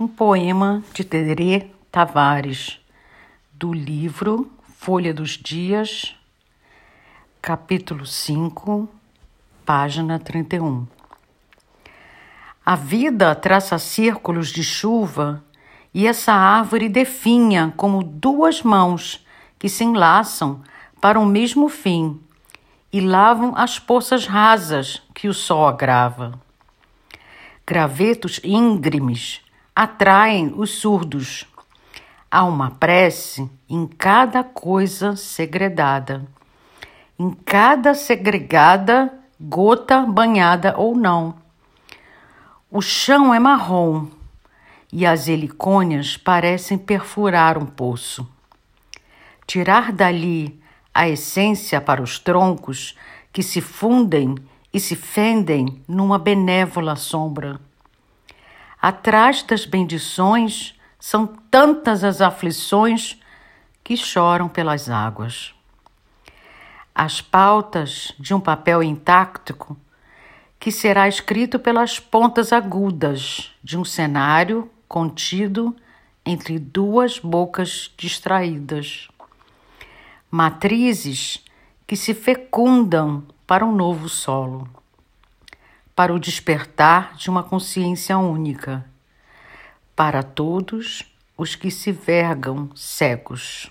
Um poema de Terê Tavares, do livro Folha dos Dias, capítulo 5, página 31. A vida traça círculos de chuva e essa árvore definha como duas mãos que se enlaçam para o mesmo fim e lavam as poças rasas que o sol agrava. Gravetos íngremes atraem os surdos. Há uma prece em cada coisa segredada, em cada segregada gota banhada ou não. O chão é marrom e as helicônias parecem perfurar um poço. Tirar dali a essência para os troncos que se fundem e se fendem numa benévola sombra Atrás das bendições são tantas as aflições que choram pelas águas. As pautas de um papel intacto que será escrito pelas pontas agudas de um cenário contido entre duas bocas distraídas. Matrizes que se fecundam para um novo solo para o despertar de uma consciência única, para todos os que se vergam cegos.